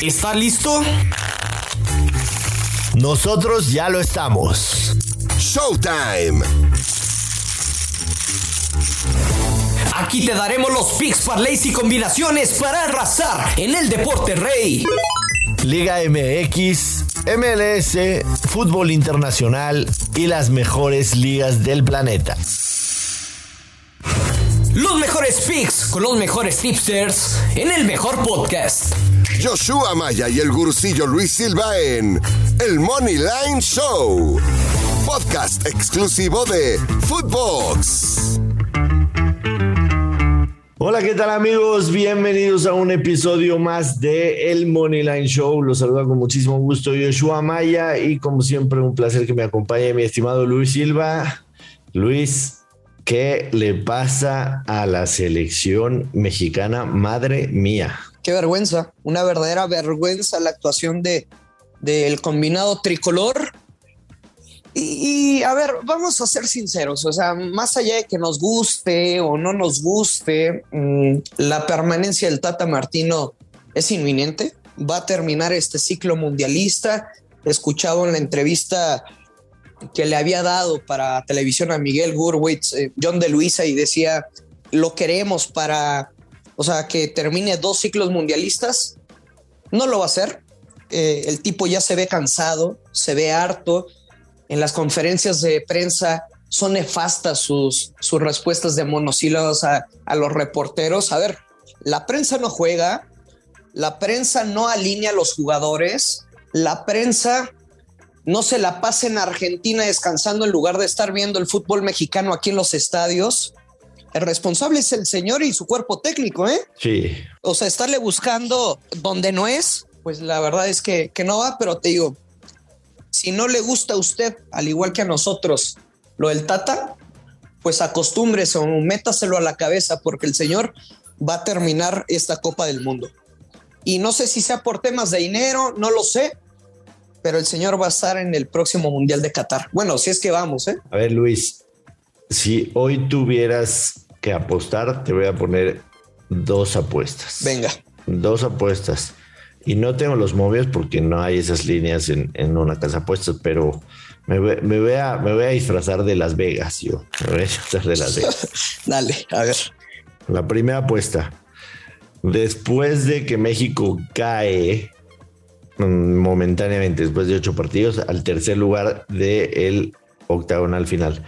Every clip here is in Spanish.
¿Está listo? Nosotros ya lo estamos. Showtime. Aquí te daremos los picks, parlays y combinaciones para arrasar en el deporte rey. Liga MX, MLS, fútbol internacional y las mejores ligas del planeta. Los mejores picks con los mejores tipsters en el mejor podcast. Joshua Maya y el gurucillo Luis Silva en El Money Line Show. Podcast exclusivo de Footbox. Hola, ¿qué tal amigos? Bienvenidos a un episodio más de El Moneyline Show. Los saluda con muchísimo gusto Joshua Maya y como siempre un placer que me acompañe mi estimado Luis Silva. Luis, ¿qué le pasa a la selección mexicana? Madre mía. Qué vergüenza, una verdadera vergüenza la actuación de del combinado tricolor y, a ver, vamos a ser sinceros, o sea, más allá de que nos guste o no nos guste, mm, la permanencia del Tata Martino es inminente, va a terminar este ciclo mundialista. Escuchado en la entrevista que le había dado para televisión a Miguel Gurwitz, eh, John de Luisa, y decía, lo queremos para, o sea, que termine dos ciclos mundialistas. No lo va a hacer. Eh, el tipo ya se ve cansado, se ve harto en las conferencias de prensa son nefastas sus, sus respuestas de monosílabos a, a los reporteros. A ver, la prensa no juega, la prensa no alinea a los jugadores, la prensa no se la pasa en Argentina descansando en lugar de estar viendo el fútbol mexicano aquí en los estadios. El responsable es el señor y su cuerpo técnico, ¿eh? Sí. O sea, estarle buscando donde no es, pues la verdad es que, que no va, pero te digo, si no le gusta a usted, al igual que a nosotros, lo del Tata, pues acostúmbrese o métaselo a la cabeza porque el señor va a terminar esta Copa del Mundo. Y no sé si sea por temas de dinero, no lo sé, pero el señor va a estar en el próximo Mundial de Qatar. Bueno, si es que vamos, ¿eh? A ver, Luis, si hoy tuvieras que apostar, te voy a poner dos apuestas. Venga. Dos apuestas. Y no tengo los móviles porque no hay esas líneas en, una casa puesta, pero me, voy a, me voy a disfrazar de Las Vegas, yo. Me voy a disfrazar de Las Vegas. Dale, a ver. La primera apuesta. Después de que México cae momentáneamente, después de ocho partidos, al tercer lugar del octagonal final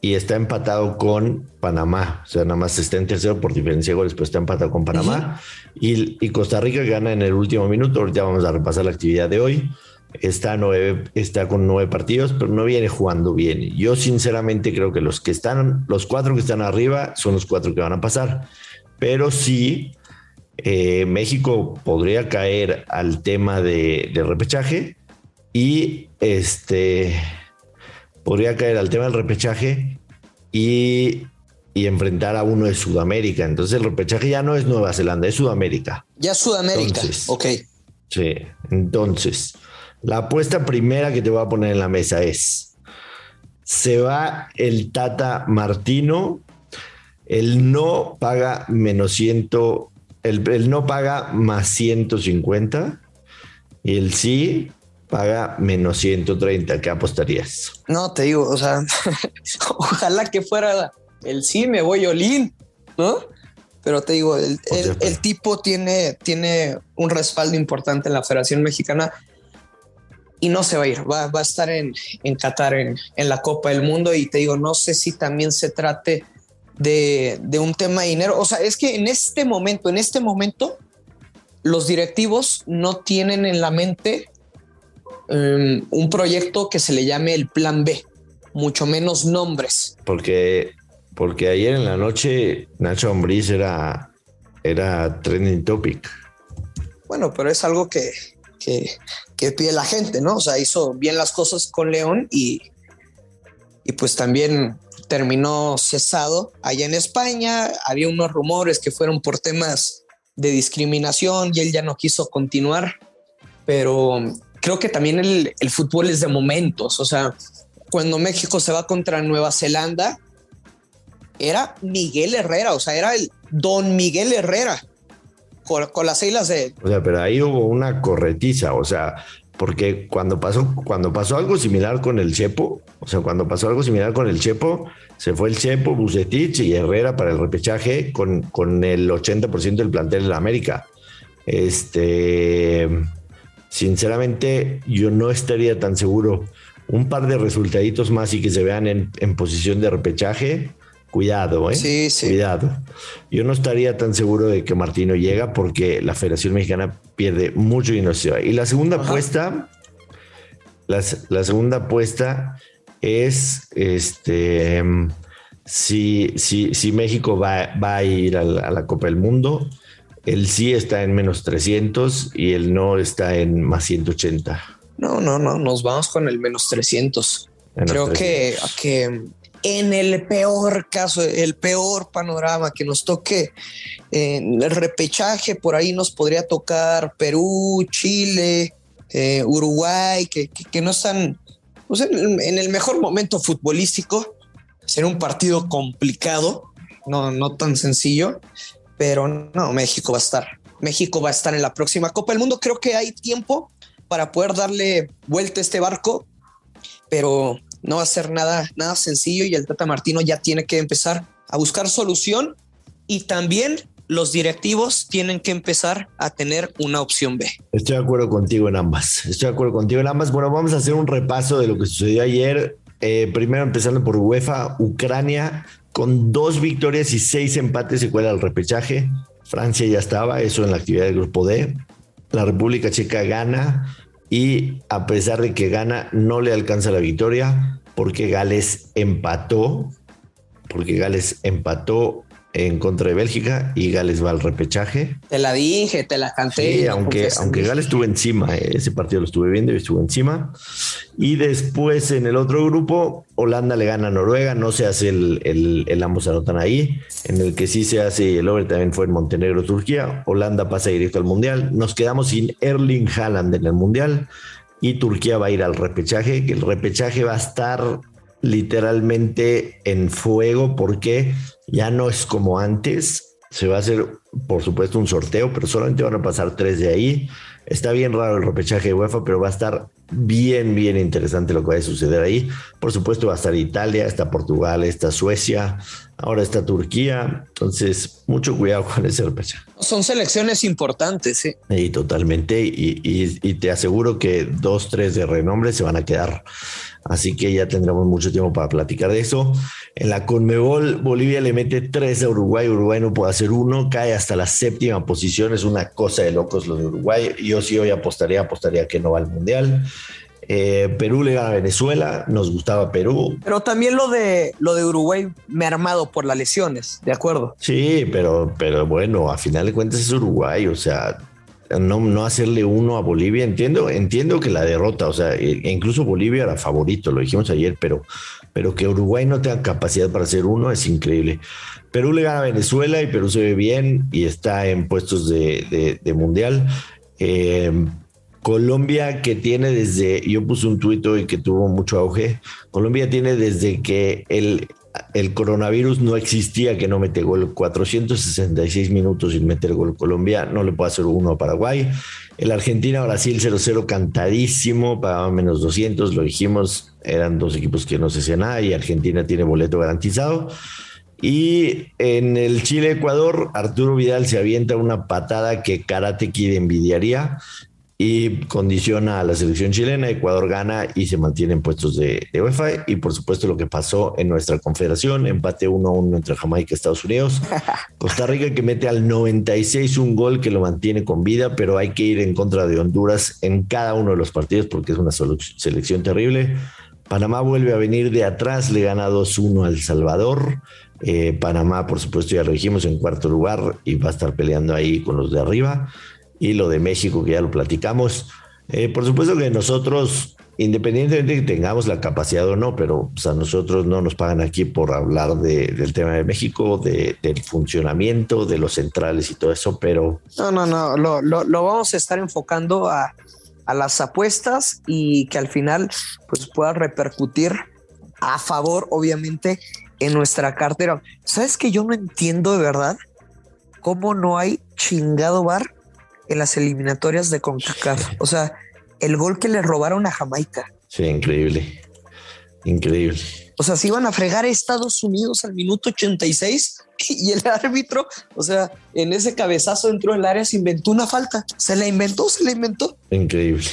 y está empatado con Panamá. O sea, nada más está en tercero por diferencia de goles, pero está empatado con Panamá. y, Costa Rica gana en el último minuto. Ahorita vamos a repasar la actividad de hoy. Está, nueve, está con nueve partidos, pero no viene jugando bien. Yo sinceramente creo que los que están, los cuatro que están arriba son los cuatro que van a pasar. Pero sí, eh, México podría caer al tema de, de repechaje y este podría caer al tema del repechaje y, enfrentar a uno de Sudamérica. Entonces el repechaje ya no es Nueva Zelanda, es Sudamérica. Ya Sudamérica, ok. Sí, entonces la apuesta primera que te voy a poner en la mesa es, se va el Tata Martino, el no paga menos ciento, el, el no paga más 150 y el sí paga menos 130. ¿Qué apostarías? No, te digo, o sea, ojalá que fuera el sí, me voy Olin, ¿no? Pero te digo, el, tipo tiene, tiene un respaldo importante en la Federación Mexicana y no se va a ir, va, a estar en, en Qatar en, en, la Copa del Mundo y te digo, no sé si también se trate de, de un tema de dinero. O sea, es que en este momento, en este momento, los directivos no tienen en la mente Em, un proyecto que se le llame el Plan B, mucho menos nombres. Porque, porque ayer en la noche Nacho Ambriz era, era trending topic. Bueno, pero es algo que, que, que, pide la gente, ¿no? O sea, hizo bien las cosas con León y, y pues también terminó cesado allá en España. Había unos rumores que fueron por temas de discriminación y él ya no quiso continuar, pero creo que también el, fútbol es de momentos. O sea, cuando México se va contra Nueva Zelanda, era Miguel Herrera, o sea, era el don Miguel Herrera con, con las islas de. O sea, pero ahí hubo una corretiza, o sea, porque cuando pasó, cuando pasó algo similar con el Chepo, o sea, cuando pasó algo similar con el Chepo, se fue el Chepo, Bucetich y Herrera para el repechaje con, con el 80% del plantel de la América. Este, sinceramente, yo no estaría tan seguro. Un par de resultaditos más y que se vean en, en posición de repechaje Cuidado, ¿eh? Sí, sí. Cuidado. Yo no estaría tan seguro de que Martino llega porque la Federación Mexicana pierde mucho dinero. Y la segunda apuesta, la, la, segunda apuesta es este si, si, si México va, va a ir a la, a la, Copa del Mundo, el sí está en menos 300 y el no está en más 180. No, no, no, nos vamos con el menos 300. Menos Creo 300. que, que en el peor caso, el peor panorama que nos toque en el repechaje, por ahí nos podría tocar Perú, Chile, eh, Uruguay, que, que, que, no están pues en, el mejor momento futbolístico. Será un partido complicado, no, no tan sencillo, pero no, México va a estar. México va a estar en la próxima Copa del Mundo. Creo que hay tiempo para poder darle vuelta a este barco, pero no va a ser nada, nada sencillo y el Tata Martino ya tiene que empezar a buscar solución y también los directivos tienen que empezar a tener una opción B. Estoy de acuerdo contigo en ambas. Estoy de acuerdo contigo en ambas. Bueno, vamos a hacer un repaso de lo que sucedió ayer. Eh, primero empezando por UEFA, Ucrania con dos victorias y seis empates se cuela al repechaje. Francia ya estaba, eso en la actividad del grupo D. La República Checa gana y a pesar de que gana, no le alcanza la victoria porque Gales empató, porque Gales empató en contra de Bélgica y Gales va al repechaje. Te la dije, te la canté. Sí, aunque, aunque Gales estuvo encima, eh, ese partido lo estuve viendo y estuvo encima. Y después en el otro grupo, Holanda le gana a Noruega, no se hace el, el, el ambos anotan ahí. En el que sí se hace el over también fue en Montenegro, Turquía. Holanda pasa directo al Mundial. Nos quedamos sin Erling Haaland en el Mundial y Turquía va a ir al repechaje, que el repechaje va a estar literalmente en fuego porque ya no es como antes. Se va a hacer, por supuesto, un sorteo, pero solamente van a pasar tres de ahí. Está bien raro el repechaje de UEFA, pero va a estar bien, bien interesante lo que va a suceder ahí. Por supuesto, va a estar Italia, está Portugal, está Suecia, ahora está Turquía. Entonces, mucho cuidado con ese repechaje. Son selecciones importantes, sí. Y totalmente. Y, y, y te aseguro que dos, tres de renombre se van a quedar. Así que ya tendremos mucho tiempo para platicar de eso. En la Conmebol, Bolivia le mete tres a Uruguay. Uruguay no puede hacer uno, cae hasta la séptima posición. Es una cosa de locos los de Uruguay. Yo sí hoy apostaría, apostaría que no va al mundial. Eh, Perú le gana a Venezuela, nos gustaba Perú. Pero también lo de lo de Uruguay me ha armado por las lesiones, ¿de acuerdo? Sí, pero, pero bueno, a final de cuentas es Uruguay, o sea, no, no hacerle uno a Bolivia. Entiendo, entiendo que la derrota, o sea, e incluso Bolivia era favorito, lo dijimos ayer, pero, pero que Uruguay no tenga capacidad para hacer uno es increíble. Perú le gana a Venezuela y Perú se ve bien y está en puestos de, mundial. Eh, Colombia que tiene desde, yo puse un tuit hoy que tuvo mucho auge, Colombia tiene desde que el, el coronavirus no existía que no mete gol, 466 minutos sin meter gol Colombia, no le puede hacer uno a Paraguay. El Argentina-Brasil 0-0 cantadísimo, pagaba menos 200, lo dijimos, eran dos equipos que no se hacían nada y Argentina tiene boleto garantizado. Y en el Chile-Ecuador, Arturo Vidal se avienta una patada que Karate Kid envidiaría y condiciona a la selección chilena. Ecuador gana y se mantiene en puestos de, de, UEFA. Y por supuesto, lo que pasó en nuestra confederación: empate 1-1 entre Jamaica y Estados Unidos. Costa Rica que mete al 96 un gol que lo mantiene con vida, pero hay que ir en contra de Honduras en cada uno de los partidos porque es una selección terrible. Panamá vuelve a venir de atrás, le gana 2-1 al Salvador. Eh, Panamá, por supuesto, ya lo dijimos en cuarto lugar y va a estar peleando ahí con los de arriba y lo de México, que ya lo platicamos. Eh, por supuesto que nosotros, independientemente de que tengamos la capacidad o no, pero pues, a nosotros no nos pagan aquí por hablar de, del tema de México, de, del funcionamiento, de los centrales y todo eso, pero... No, no, no, lo, lo, lo vamos a estar enfocando a, a, las apuestas y que al final pues pueda repercutir a favor, obviamente, en nuestra cartera. ¿Sabes que yo no entiendo de verdad? cómo no hay chingado bar en las eliminatorias de CONCACAF. O sea, el gol que le robaron a Jamaica. Sí, increíble. Increíble. O sea, se iban a fregar a Estados Unidos al minuto 86 y el árbitro, o sea, en ese cabezazo entró el área, se inventó una falta. Se la inventó, se la inventó. Increíble,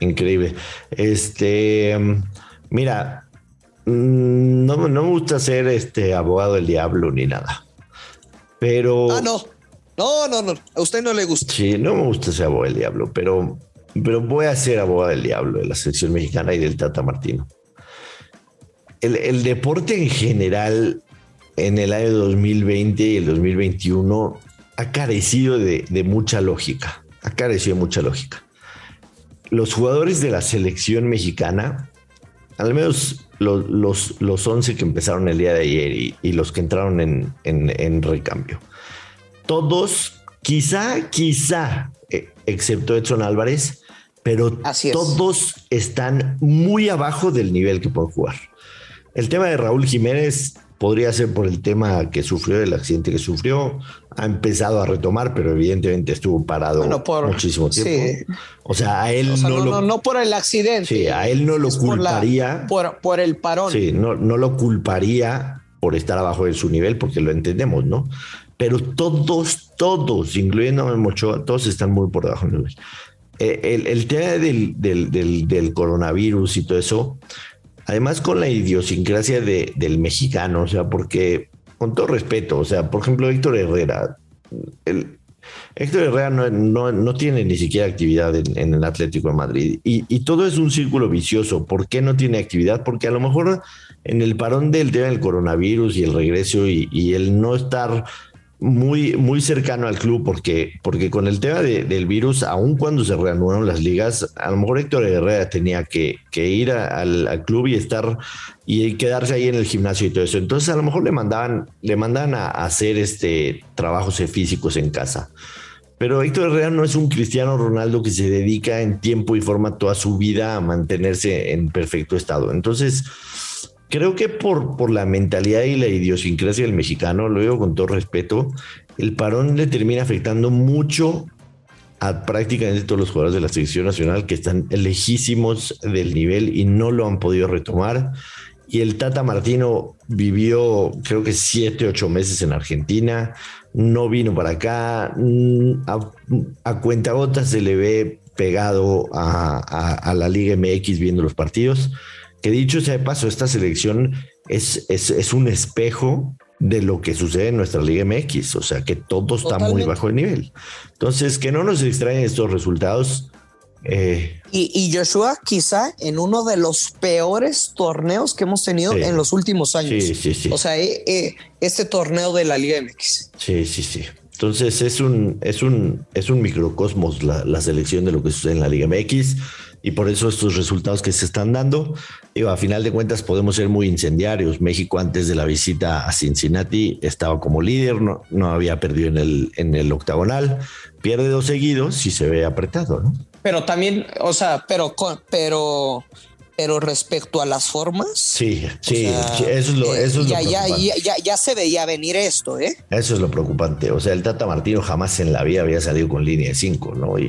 increíble. Este, mira, mm, no, no me gusta ser este abogado del diablo ni nada, pero. Ah, no. No, no, no. A usted no le gusta. Sí, no me gusta ser abogado del diablo, pero, pero voy a ser abogado del diablo de la selección mexicana y del Tata Martino. El, el deporte en general en el año 2020 y el 2021 ha carecido de, de mucha lógica. Ha carecido de mucha lógica. Los jugadores de la selección mexicana, al menos los, los, los 11 que empezaron el día de ayer y, y los que entraron en, en, en recambio, todos, quizá, quizá, eh, excepto Edson Álvarez, pero todos están muy abajo del nivel que pueden jugar. El tema de Raúl Jiménez podría ser por el tema que sufrió, el accidente que sufrió, ha empezado a retomar, pero evidentemente estuvo parado Bueno, por- muchísimo tiempo. sí. O sea, a él O sea, no, no, lo, no, por el accidente. sí, a él no lo es por la- culparía. Por, por el parón. Sí, no, no lo culparía por estar abajo de su nivel, porque lo entendemos, ¿no? Pero todos, todos, incluyendo a Mochoa, todos están muy por debajo del nivel. Eh, el, el tema del, coronavirus y todo eso, además con la idiosincrasia de- del mexicano, o sea, porque con todo respeto, o sea, por ejemplo, Héctor Herrera, el, Héctor Herrera no, no- no tiene ni siquiera actividad en, el Atlético de Madrid y, todo es un círculo vicioso. ¿Por qué no tiene actividad? Porque a lo mejor en el parón del tema del coronavirus y el regreso y el no estar muy, muy cercano al club, porque, porque con el tema de- del virus, aun cuando se reanudaron las ligas, a lo mejor Héctor Herrera tenía que, que ir a- al, al club y estar y quedarse ahí en el gimnasio y todo eso. Entonces a lo mejor le mandaban, le mandaban a, a hacer este trabajos físicos en casa. Pero Héctor Herrera no es un Cristiano Ronaldo que se dedica en tiempo y forma toda su vida a mantenerse en perfecto estado. Entonces, creo que por, por la mentalidad y la idiosincrasia del mexicano, lo digo con todo respeto, el parón le termina afectando mucho a prácticamente todos los jugadores de la selección nacional que están lejísimos del nivel y no lo han podido retomar. Y el Tata Martino vivió, creo que siete, ocho meses en Argentina, no vino para acá, mm, a, a cuentagotas se le ve pegado a, la Liga MX viendo los partidos. Que dicho sea de paso, esta selección es, es, es un espejo de lo que sucede en nuestra Liga MX, o sea que todo está muy bajo el nivel. Entonces, que no nos extrañen estos resultados. eh, Y, y Joshua quizá en uno de los peores torneos que hemos tenido Sí. en los últimos años. Sí, sí, sí. O sea, eh, eh, este torneo de la Liga MX. Sí, sí, sí. Entonces es un, es un, es un microcosmos la, la selección de lo que sucede en la Liga MX y por eso estos resultados que se están dando, digo, a final de cuentas podemos ser muy incendiarios. México antes de la visita a Cincinnati estaba como líder, no, no había perdido en el, en el octagonal, pierde dos seguidos y se ve apretado, ¿no? Pero también, o sea, pero, pero, pero respecto a las formas. Sí, o sí, sea, eso es lo, eh, eso es lo ya, ya, preocupante. ya, ya, ya se veía venir esto, ¿eh? Eso es lo preocupante. O sea, el Tata Martino jamás en la vida había salido con línea de 5, ¿no? Y,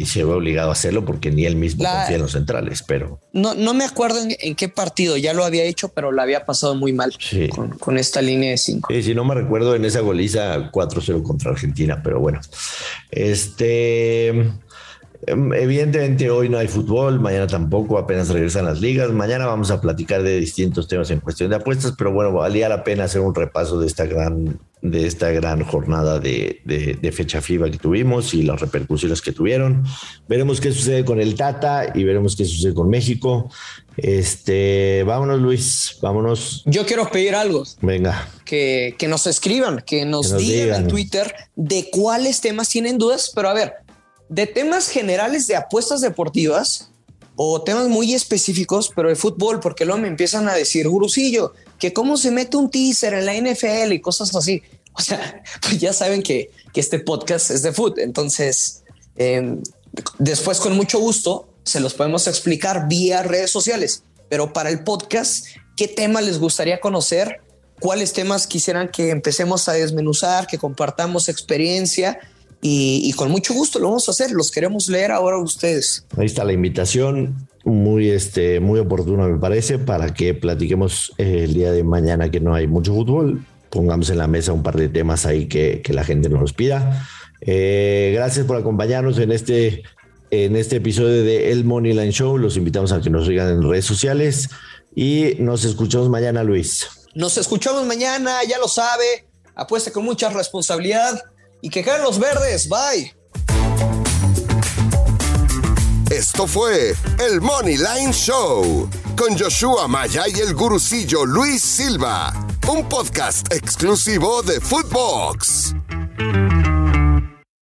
y se ve obligado a hacerlo porque ni él mismo La- confía en los centrales, pero No, no me acuerdo en, en qué partido ya lo había hecho, pero la había pasado muy mal Sí. con, con esta línea de cinco. sí, si no me recuerdo en esa goliza 4-0 contra Argentina, pero bueno. Este. Em, Evidentemente hoy no hay fútbol, mañana tampoco, apenas regresan las ligas. Mañana vamos a platicar de distintos temas en cuestión de apuestas, pero bueno, valía la pena hacer un repaso de esta gran, de esta gran jornada de, de- de fecha FIBA que tuvimos y las repercusiones que tuvieron. Veremos qué sucede con el Tata y veremos qué sucede con México. Este, vámonos, Luis, vámonos. Yo quiero pedir algo. Venga. que, que nos escriban, que nos, Que nos digan, digan. en Twitter de cuáles temas tienen dudas, pero a ver, de temas generales de apuestas deportivas o temas muy específicos, pero de fútbol, porque luego me empiezan a decir, Gurusillo, que cómo se mete un teaser en la NFL y cosas así. O sea, pues ya saben que, que este podcast es de fútbol, entonces eh, después con mucho gusto se los podemos explicar vía redes sociales, pero para el podcast, ¿qué tema les gustaría conocer? cuáles temas quisieran que empecemos a desmenuzar, que compartamos experiencia y, con mucho gusto lo vamos a hacer. Los queremos leer ahora ustedes. Ahí está la invitación, muy, este, muy oportuna me parece, para que platiquemos eh, el día de mañana que no hay mucho fútbol. Pongamos en la mesa un par de temas ahí que, que la gente nos pida. Eh, gracias por acompañarnos en este, en este episodio de El Money Line Show. Los invitamos a que nos sigan en redes sociales y nos escuchamos mañana, Luis. Nos escuchamos mañana, ya lo sabe. Apuesta con mucha responsabilidad y que caen los verdes. Bye. Esto fue el Money Line Show con Joshua Maya y el gurucillo Luis Silva, un podcast exclusivo de Footbox.